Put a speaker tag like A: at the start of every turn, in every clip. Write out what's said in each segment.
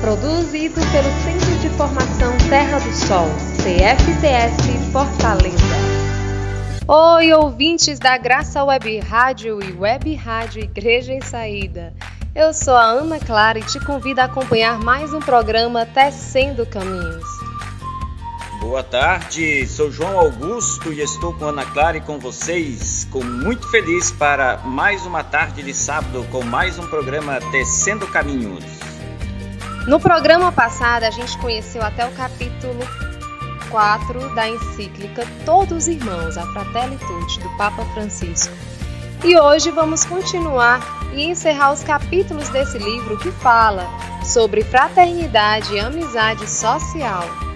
A: Produzido pelo Centro de Formação Terra do Sol, CFTS Fortaleza. Oi, ouvintes da Graça Web Rádio e Web Rádio Igreja em Saída. Eu sou a Ana Clara e te convido a acompanhar mais um programa Tecendo Caminhos.
B: Boa tarde, sou João Augusto e estou com Ana Clara e com vocês, com muito feliz para mais uma tarde de sábado com mais um programa Tecendo Caminhos.
A: No programa passado a gente conheceu até o capítulo 4 da encíclica Todos Irmãos, a Fraternitude do Papa Francisco. E hoje vamos continuar e encerrar os capítulos desse livro que fala sobre fraternidade e amizade social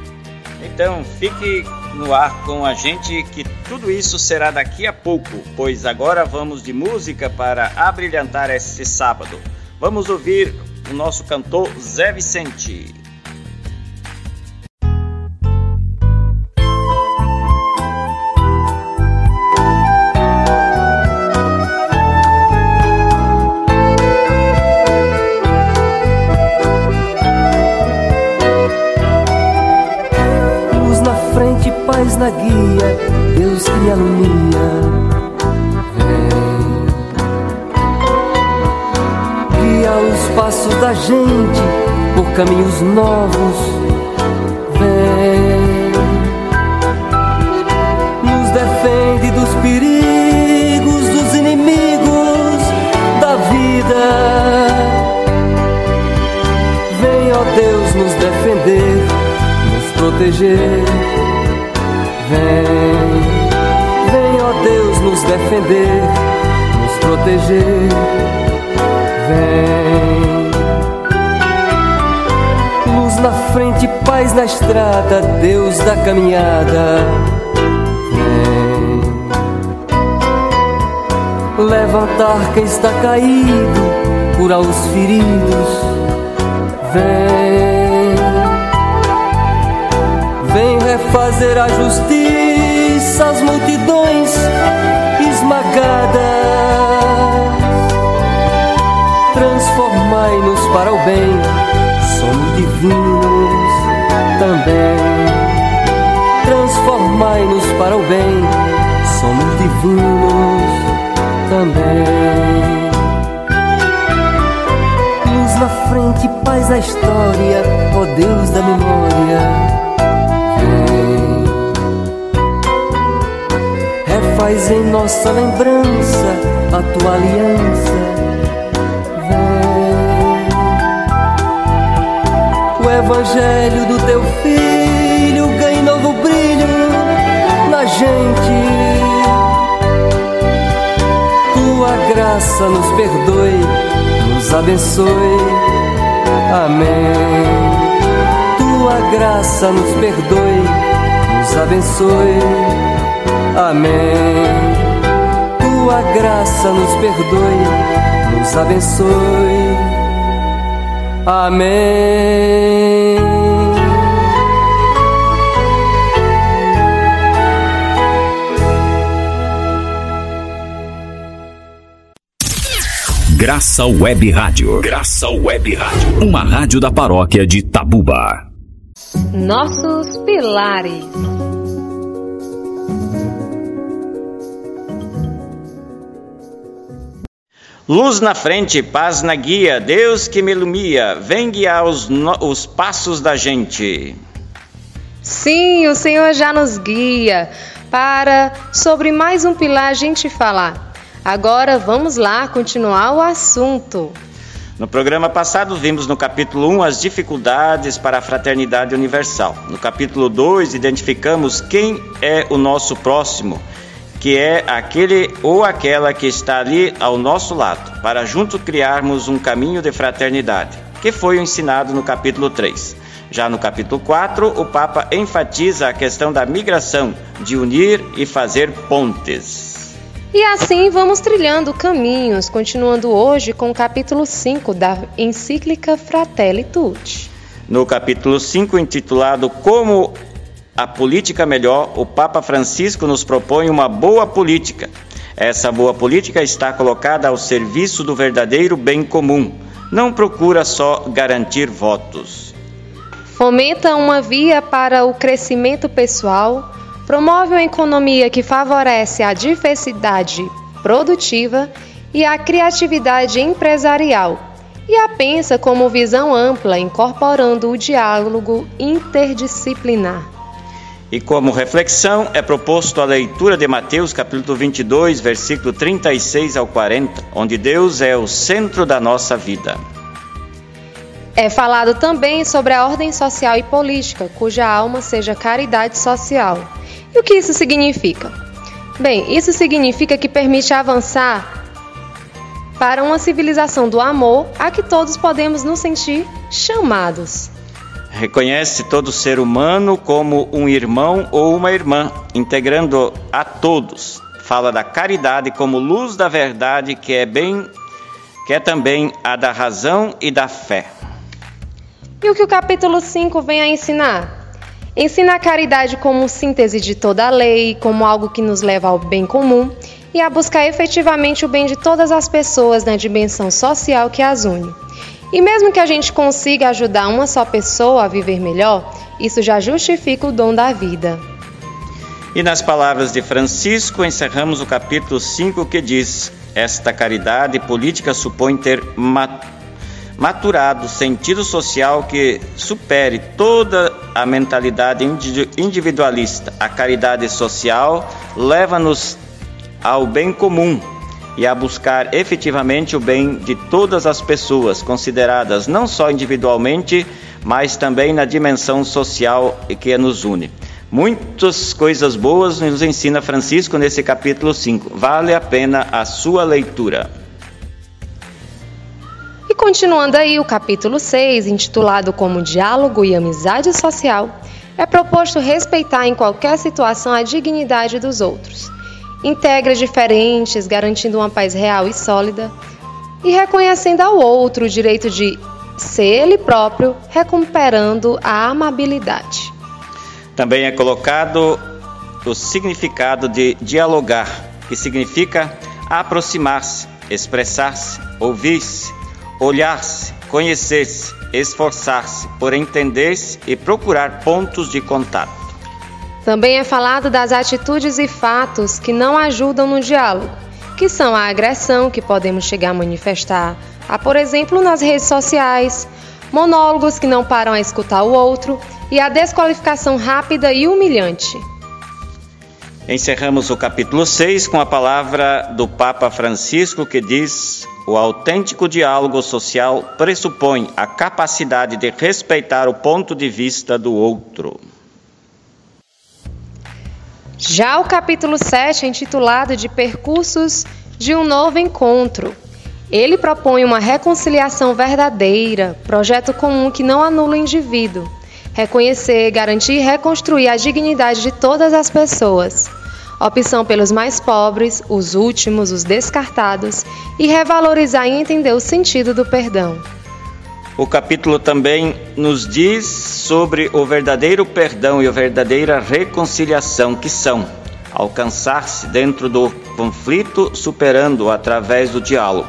B: então fique no ar com a gente que tudo isso será daqui a pouco, pois agora vamos de música para abrilhantar esse sábado. Vamos ouvir o nosso cantor Zé Vicente.
C: na guia, Deus que alumia. Passos da gente por caminhos novos. Vem, nos defende dos perigos, dos inimigos da vida. Vem, ó Deus, nos defender, nos proteger Vem, vem, ó Deus, nos defender, nos proteger. Vem, na frente, paz na estrada, Deus da caminhada. Vem, levantar quem está caído, curar os feridos. Vem vem refazer a justiça às multidões esmagadas. Transformai-nos para o bem, somos divinos também. Transformai-nos para o bem, somos divinos também. Luz na frente, paz na história, ó Deus da memória Refaz em nossa lembrança a tua aliança. O evangelho do teu filho ganha novo brilho na gente. Tua graça nos perdoe, nos abençoe. Amém tua graça nos perdoe, nos abençoe. Amém. Tua graça nos perdoe, nos abençoe. Amém.
D: Graça Web Rádio. Graça Web Rádio. Uma rádio da paróquia de Tabuba.
A: Nossos pilares.
B: Luz na frente, paz na guia, Deus que me ilumia, vem guiar os, os passos da gente.
A: Sim, o Senhor já nos guia para sobre mais um pilar a gente falar. Agora vamos lá continuar o assunto.
B: No programa passado, vimos no capítulo 1 as dificuldades para a fraternidade universal. No capítulo 2, identificamos quem é o nosso próximo, que é aquele ou aquela que está ali ao nosso lado, para juntos criarmos um caminho de fraternidade, que foi ensinado no capítulo 3. Já no capítulo 4, o Papa enfatiza a questão da migração, de unir e fazer pontes.
A: E assim vamos trilhando caminhos, continuando hoje com o capítulo 5 da encíclica Fratelli Tutti.
B: No capítulo 5, intitulado Como a Política Melhor, o Papa Francisco nos propõe uma boa política. Essa boa política está colocada ao serviço do verdadeiro bem comum. Não procura só garantir votos
A: fomenta uma via para o crescimento pessoal, promove uma economia que favorece a diversidade produtiva e a criatividade empresarial, e a pensa como visão ampla, incorporando o diálogo interdisciplinar.
B: E como reflexão é proposto a leitura de Mateus capítulo 22, versículo 36 ao 40, onde Deus é o centro da nossa vida.
A: É falado também sobre a ordem social e política, cuja alma seja caridade social. E o que isso significa? Bem, isso significa que permite avançar para uma civilização do amor a que todos podemos nos sentir chamados.
B: Reconhece todo ser humano como um irmão ou uma irmã, integrando a todos. Fala da caridade como luz da verdade, que é bem que é também a da razão e da fé.
A: E o que o capítulo 5 vem a ensinar? Ensina a caridade como síntese de toda a lei, como algo que nos leva ao bem comum e a buscar efetivamente o bem de todas as pessoas na dimensão social que as une. E mesmo que a gente consiga ajudar uma só pessoa a viver melhor, isso já justifica o dom da vida.
B: E nas palavras de Francisco, encerramos o capítulo 5 que diz: Esta caridade política supõe ter maturado sentido social que supere toda a mentalidade individualista. A caridade social leva-nos ao bem comum e a buscar efetivamente o bem de todas as pessoas, consideradas não só individualmente, mas também na dimensão social que nos une. Muitas coisas boas nos ensina Francisco nesse capítulo 5. Vale a pena a sua leitura.
A: Continuando aí, o capítulo 6, intitulado como Diálogo e Amizade Social, é proposto respeitar em qualquer situação a dignidade dos outros. Integra diferentes, garantindo uma paz real e sólida, e reconhecendo ao outro o direito de ser ele próprio, recuperando a amabilidade.
B: Também é colocado o significado de dialogar, que significa aproximar-se, expressar-se, ouvir-se, olhar-se, conhecer-se, esforçar-se por entender-se e procurar pontos de contato.
A: Também é falado das atitudes e fatos que não ajudam no diálogo, que são a agressão que podemos chegar a manifestar, a, por exemplo, nas redes sociais, monólogos que não param a escutar o outro e a desqualificação rápida e humilhante.
B: Encerramos o capítulo 6 com a palavra do Papa Francisco que diz: O autêntico diálogo social pressupõe a capacidade de respeitar o ponto de vista do outro.
A: Já o capítulo 7 é intitulado de Percursos de um Novo Encontro. Ele propõe uma reconciliação verdadeira, projeto comum que não anula o indivíduo reconhecer, garantir e reconstruir a dignidade de todas as pessoas. Opção pelos mais pobres, os últimos, os descartados e revalorizar e entender o sentido do perdão.
B: O capítulo também nos diz sobre o verdadeiro perdão e a verdadeira reconciliação, que são alcançar-se dentro do conflito, superando-o através do diálogo,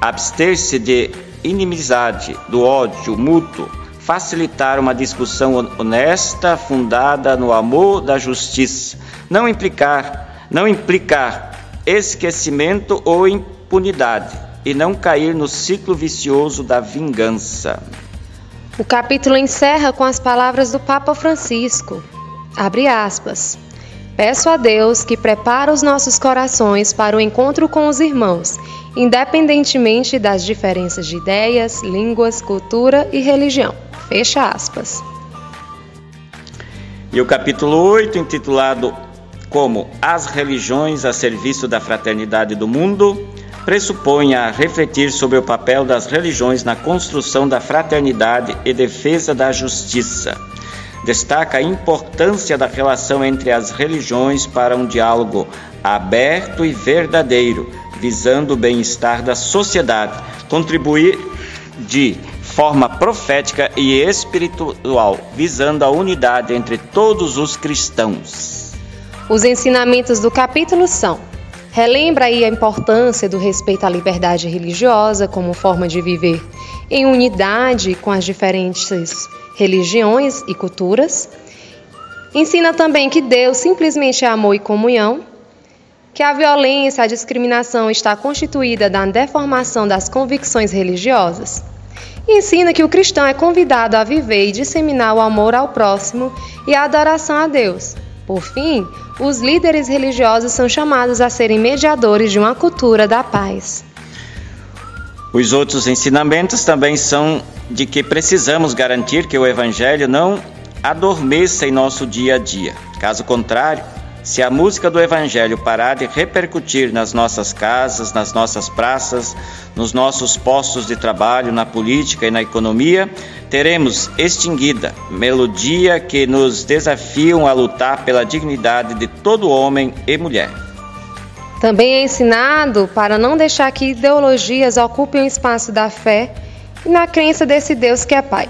B: abster-se de inimizade, do ódio mútuo, facilitar uma discussão honesta, fundada no amor da justiça, não implicar, não implicar esquecimento ou impunidade e não cair no ciclo vicioso da vingança.
A: O capítulo encerra com as palavras do Papa Francisco. Abre aspas. Peço a Deus que prepare os nossos corações para o encontro com os irmãos, independentemente das diferenças de ideias, línguas, cultura e religião. Fecha aspas.
B: E o capítulo 8, intitulado como As Religiões a Serviço da Fraternidade do Mundo, pressupõe a refletir sobre o papel das religiões na construção da fraternidade e defesa da justiça. Destaca a importância da relação entre as religiões para um diálogo aberto e verdadeiro, visando o bem-estar da sociedade, contribuir de forma profética e espiritual, visando a unidade entre todos os cristãos.
A: Os ensinamentos do capítulo são: relembra aí a importância do respeito à liberdade religiosa como forma de viver em unidade com as diferentes religiões e culturas. Ensina também que Deus simplesmente é amor e comunhão, que a violência, a discriminação está constituída da deformação das convicções religiosas. E ensina que o cristão é convidado a viver e disseminar o amor ao próximo e a adoração a Deus. Por fim, os líderes religiosos são chamados a serem mediadores de uma cultura da paz.
B: Os outros ensinamentos também são de que precisamos garantir que o Evangelho não adormeça em nosso dia a dia. Caso contrário, se a música do Evangelho parar de repercutir nas nossas casas, nas nossas praças, nos nossos postos de trabalho, na política e na economia, teremos extinguida melodia que nos desafiam a lutar pela dignidade de todo homem e mulher.
A: Também é ensinado para não deixar que ideologias ocupem o espaço da fé e na crença desse Deus que é Pai.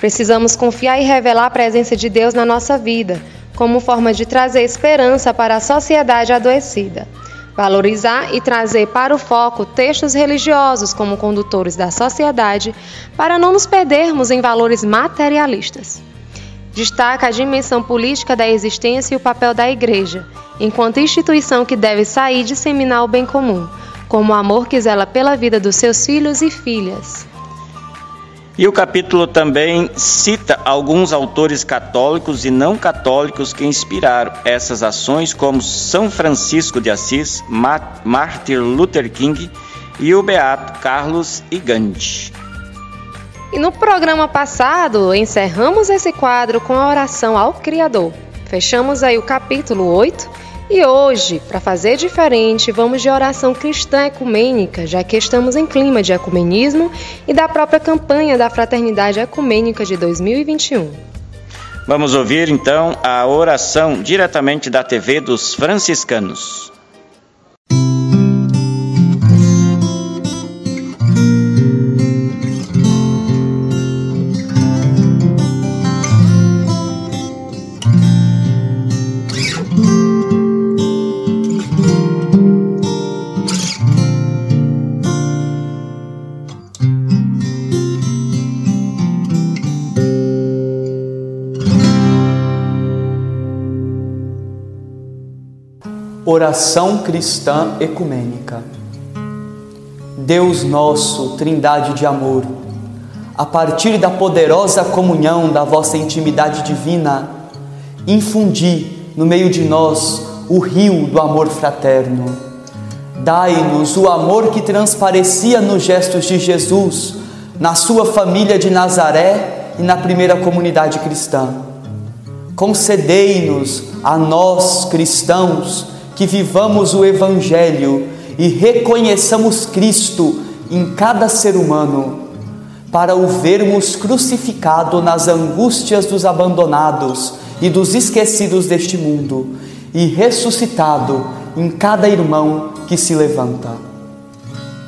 A: Precisamos confiar e revelar a presença de Deus na nossa vida como forma de trazer esperança para a sociedade adoecida. Valorizar e trazer para o foco textos religiosos como condutores da sociedade, para não nos perdermos em valores materialistas. Destaca a dimensão política da existência e o papel da Igreja, enquanto instituição que deve sair disseminar o bem comum, como o amor que zela pela vida dos seus filhos e filhas.
B: E o capítulo também cita alguns autores católicos e não católicos que inspiraram essas ações, como São Francisco de Assis, Martin Luther King e o beato Carlos e Gandhi.
A: E no programa passado, encerramos esse quadro com a oração ao Criador. Fechamos aí o capítulo 8 e hoje, para fazer diferente, vamos de oração cristã ecumênica, já que estamos em clima de ecumenismo e da própria campanha da Fraternidade Ecumênica de 2021.
B: Vamos ouvir então a oração diretamente da TV dos franciscanos.
E: Oração cristã ecumênica. Deus nosso, Trindade de amor, a partir da poderosa comunhão da vossa intimidade divina, infundi no meio de nós o rio do amor fraterno. Dai-nos o amor que transparecia nos gestos de Jesus, na sua família de Nazaré e na primeira comunidade cristã. Concedei-nos a nós, cristãos, que vivamos o Evangelho e reconheçamos Cristo em cada ser humano, para o vermos crucificado nas angústias dos abandonados e dos esquecidos deste mundo, e ressuscitado em cada irmão que se levanta.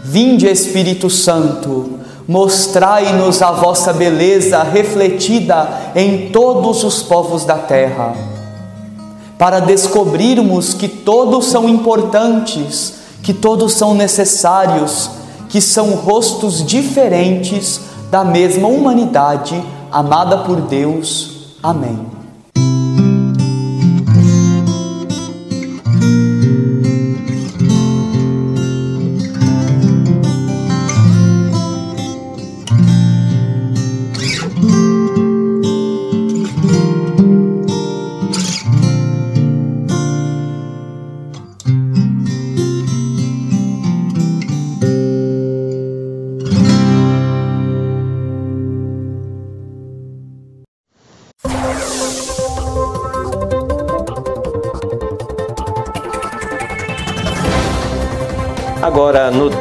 E: Vinde, Espírito Santo, mostrai-nos a vossa beleza refletida em todos os povos da terra para descobrirmos que todos são importantes, que todos são necessários, que são rostos diferentes da mesma humanidade amada por Deus. Amém.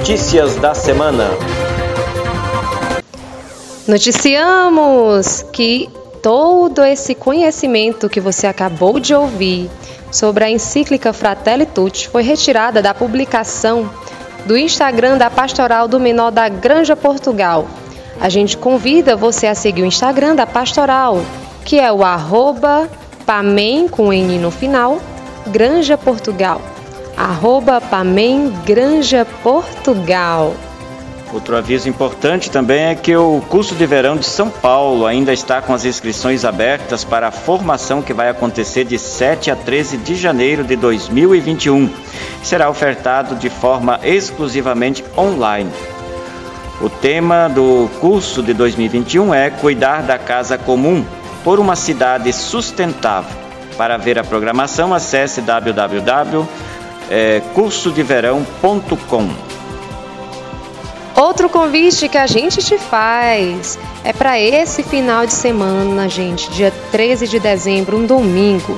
B: Notícias da semana.
A: Noticiamos que todo esse conhecimento que você acabou de ouvir sobre a encíclica Fratelli Tutti foi retirada da publicação do Instagram da Pastoral do Menor da Granja Portugal. A gente convida você a seguir o Instagram da Pastoral, que é o arroba Pamem com N no final, Granja Portugal. Arroba Pamem Granja Portugal.
B: Outro aviso importante também é que o curso de verão de São Paulo ainda está com as inscrições abertas para a formação que vai acontecer de 7 a 13 de janeiro de 2021. Será ofertado de forma exclusivamente online. O tema do curso de 2021 é Cuidar da Casa Comum por uma cidade sustentável. Para ver a programação, acesse www.cursodeverão.com.
A: Outro convite que a gente te faz é para esse final de semana, gente, dia 13 de dezembro, um domingo.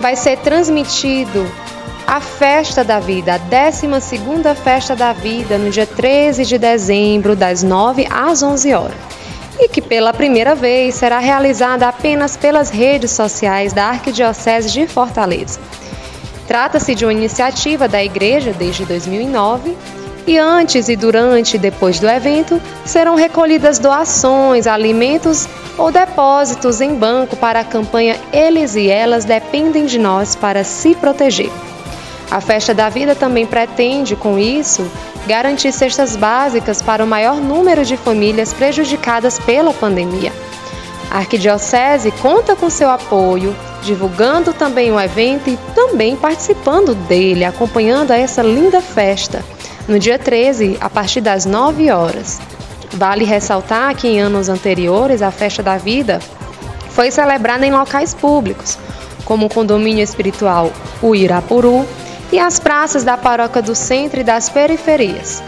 A: Vai ser transmitido a Festa da Vida, a 12 Festa da Vida, no dia 13 de dezembro, das 9 às 11 horas. E que pela primeira vez será realizada apenas pelas redes sociais da Arquidiocese de Fortaleza. Trata-se de uma iniciativa da Igreja desde 2009 e antes e durante e depois do evento serão recolhidas doações, alimentos ou depósitos em banco para a campanha Eles e Elas Dependem de Nós para se proteger. A Festa da Vida também pretende, com isso, garantir cestas básicas para o maior número de famílias prejudicadas pela pandemia. A Arquidiocese conta com seu apoio, divulgando também o evento e também participando dele, acompanhando essa linda festa no dia 13, a partir das 9 horas. Vale ressaltar que em anos anteriores a Festa da Vida foi celebrada em locais públicos, como o condomínio espiritual O Irapuru e as praças da paróquia do centro e das periferias.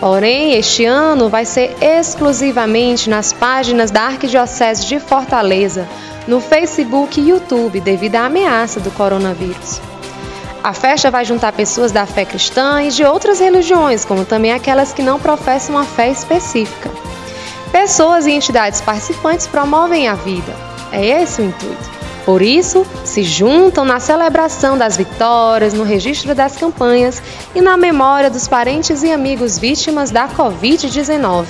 A: Porém, este ano vai ser exclusivamente nas páginas da Arquidiocese de Fortaleza, no Facebook e YouTube, devido à ameaça do coronavírus. A festa vai juntar pessoas da fé cristã e de outras religiões, como também aquelas que não professam uma fé específica. Pessoas e entidades participantes promovem a vida. É esse o intuito. Por isso, se juntam na celebração das vitórias, no registro das campanhas e na memória dos parentes e amigos vítimas da Covid-19.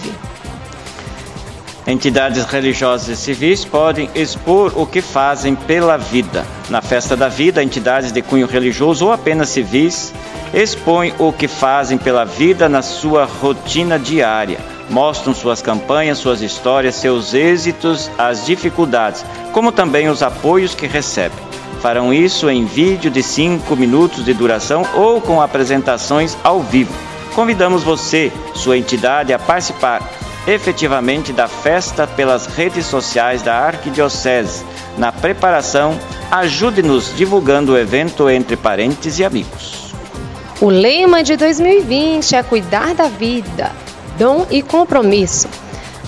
B: Entidades religiosas e civis podem expor o que fazem pela vida. Na Festa da Vida, entidades de cunho religioso ou apenas civis expõem o que fazem pela vida na sua rotina diária. Mostram suas campanhas, suas histórias, seus êxitos, as dificuldades, como também os apoios que recebem. Farão isso em vídeo de 5 minutos de duração ou com apresentações ao vivo. Convidamos você, sua entidade, a participar efetivamente da festa pelas redes sociais da Arquidiocese. Na preparação, ajude-nos divulgando o evento entre parentes e amigos.
A: O lema de 2020 é cuidar da vida, dom e compromisso.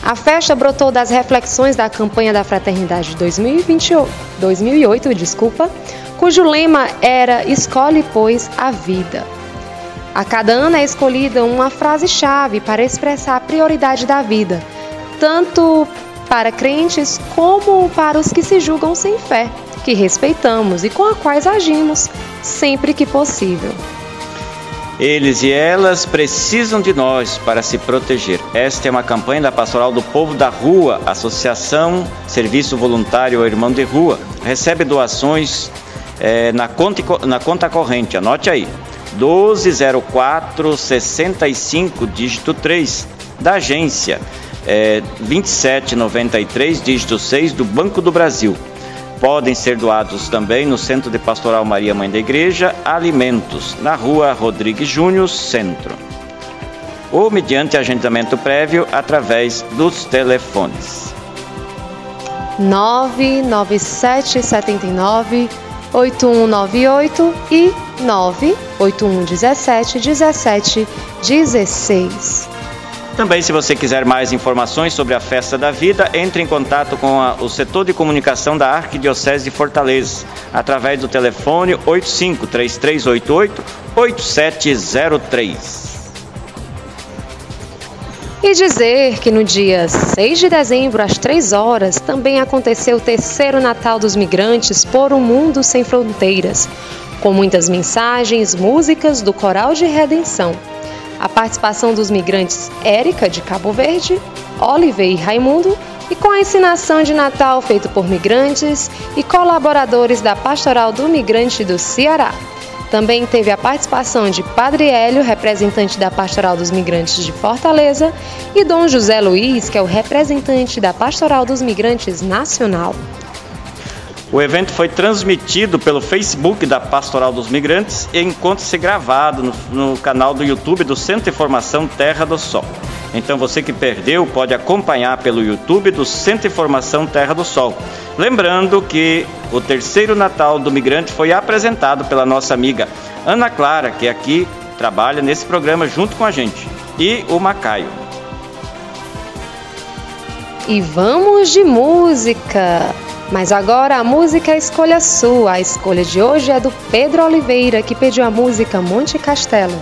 A: A festa brotou das reflexões da campanha da Fraternidade 2028, 2008, desculpa, cujo lema era Escolhe, pois, a vida. A cada ano é escolhida uma frase-chave para expressar a prioridade da vida, tanto para crentes como para os que se julgam sem fé, que respeitamos e com a quais agimos sempre que possível.
B: Eles e elas precisam de nós para se proteger. Esta é uma campanha da Pastoral do Povo da Rua, Associação Serviço Voluntário Irmão de Rua. Recebe doações é, na, conta, na conta corrente, anote aí, 1204 65, dígito 3, da agência é, 2793, dígito 6, do Banco do Brasil. Podem ser doados também no Centro de Pastoral Maria Mãe da Igreja Alimentos, na rua Rodrigues Júnior, Centro. Ou mediante agendamento prévio através dos telefones.
A: 99779 8198 e 98117 1716.
B: Também, se você quiser mais informações sobre a Festa da Vida, entre em contato com a, o setor de comunicação da Arquidiocese de Fortaleza, através do telefone 85 3388 8703.
A: E dizer que no dia 6 de dezembro, às 3 horas, também aconteceu o terceiro Natal dos Migrantes por um Mundo Sem Fronteiras, com muitas mensagens, músicas do Coral de Redenção. A participação dos migrantes Érica, de Cabo Verde, Oliver e Raimundo, e com a ensinação de Natal feito por migrantes e colaboradores da Pastoral do Migrante do Ceará. Também teve a participação de Padre Hélio, representante da Pastoral dos Migrantes de Fortaleza, e Dom José Luiz, que é o representante da Pastoral dos Migrantes Nacional.
F: O evento foi transmitido pelo Facebook da Pastoral dos Migrantes e encontra-se gravado no, no, canal do YouTube do Centro de Informação Terra do Sol. Então você que perdeu pode acompanhar pelo YouTube do Centro de Informação Terra do Sol. Lembrando que o terceiro Natal do Migrante foi apresentado pela nossa amiga Ana Clara, que aqui trabalha nesse programa junto com a gente, e o Macaio.
A: E vamos de música! Mas agora a música é escolha sua. A escolha de hoje é do Pedro Oliveira, que pediu a música Monte Castelo.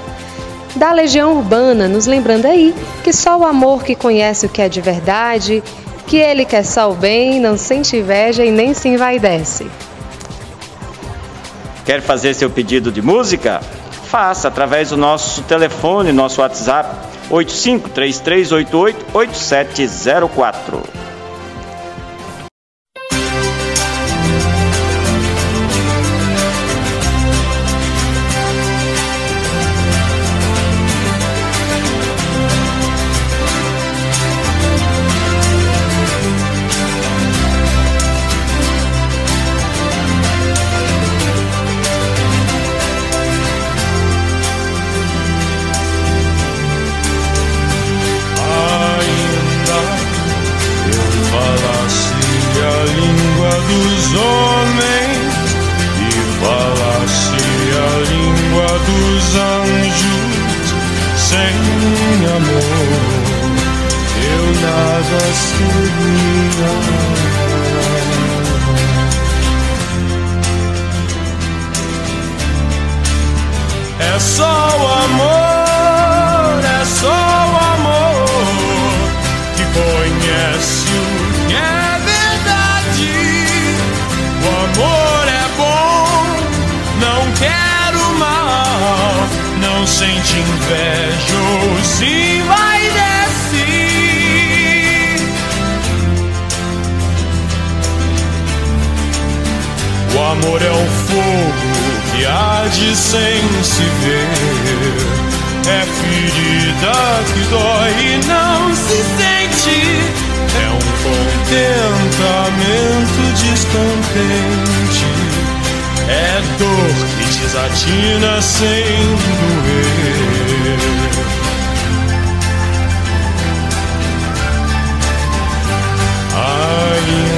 A: Da Legião Urbana, nos lembrando aí que só o amor que conhece o que é de verdade, que ele quer só o bem, não sente inveja e nem se envaidece.
F: Quer fazer seu pedido de música? Faça através do nosso telefone, nosso WhatsApp 853388 amor é o fogo que há de sem se ver. É ferida que dói e não se sente. É um contentamento descontente. É dor que desatina sem doer. Ai,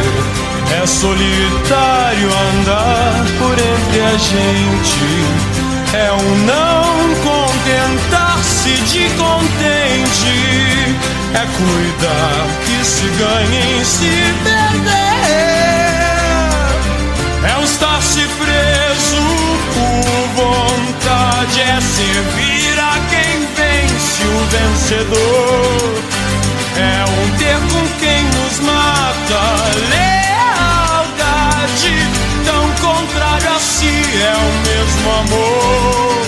F: É solitário andar por entre a gente. É um não contentar-se de contente. É cuidar que se ganhe em se perder. É um estar-se preso por vontade. É servir a quem vence o vencedor. É um ter com quem nos mata contrário a si é o mesmo amor.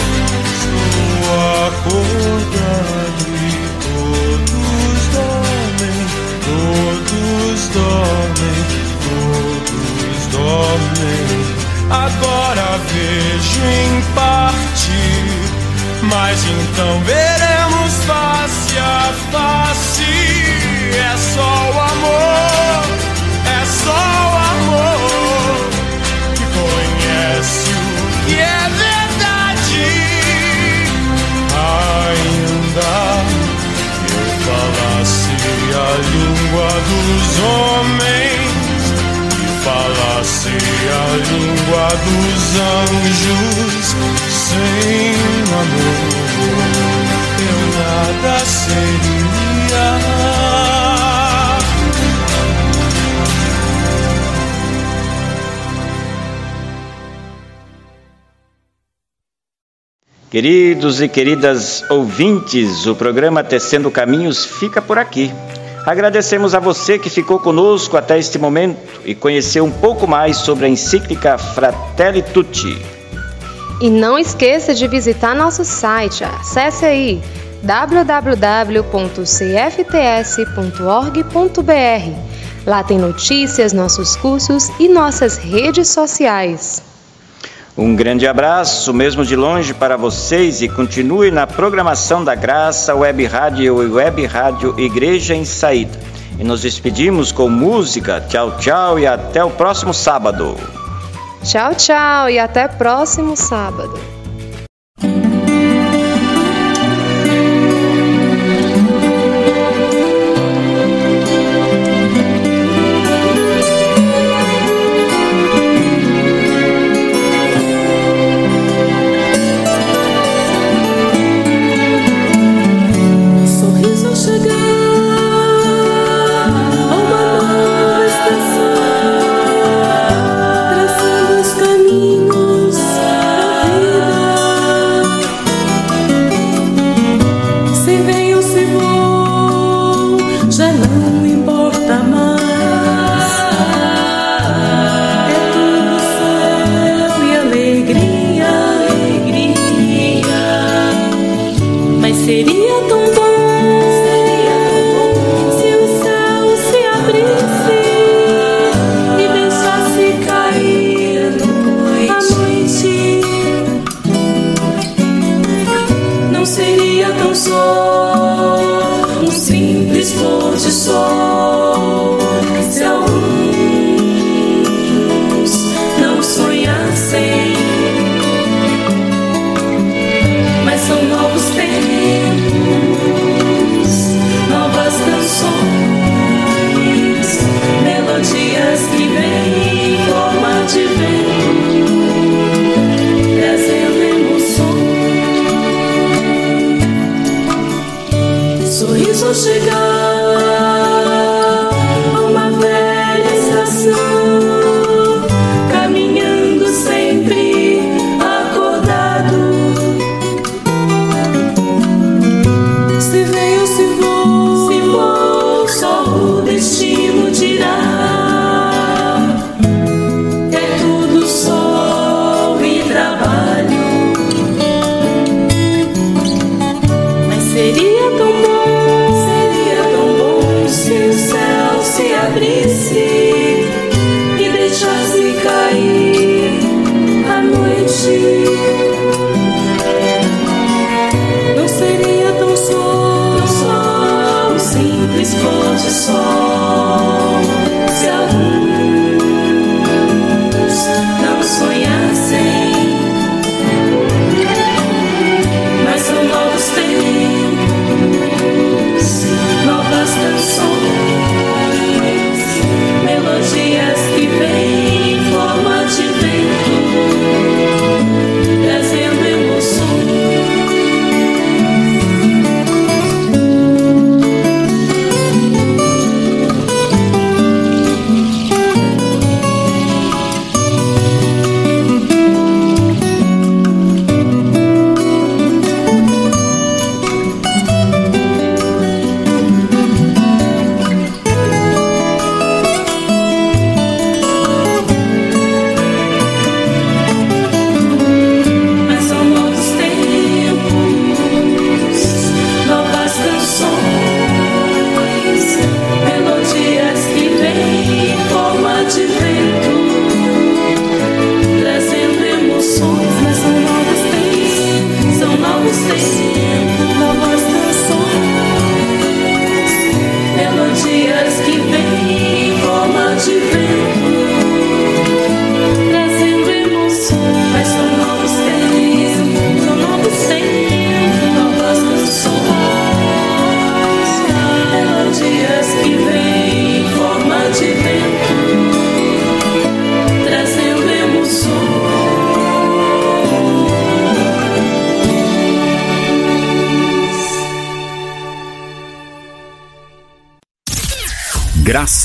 F: Estou acordado e todos dormem, todos dormem, todos dormem. Agora vejo em parte, mas então veremos face a face. É só o amor. Dos homens e falasse a língua dos anjos, sem amor eu nada seria.
B: Queridos e queridas ouvintes, o programa Tecendo Caminhos fica por aqui. Agradecemos a você que ficou conosco até este momento e conheceu um pouco mais sobre a encíclica Fratelli Tutti.
G: E não esqueça de visitar nosso site. Acesse aí www.cfts.org.br. Lá tem notícias, nossos cursos e nossas redes sociais.
B: Um grande abraço, mesmo de longe, para vocês e continue na programação da Graça Web Rádio e Web Rádio Igreja em Saída. E nos despedimos com música. Tchau, tchau e até o próximo sábado.
G: Tchau, tchau e até próximo sábado. simples coisas só.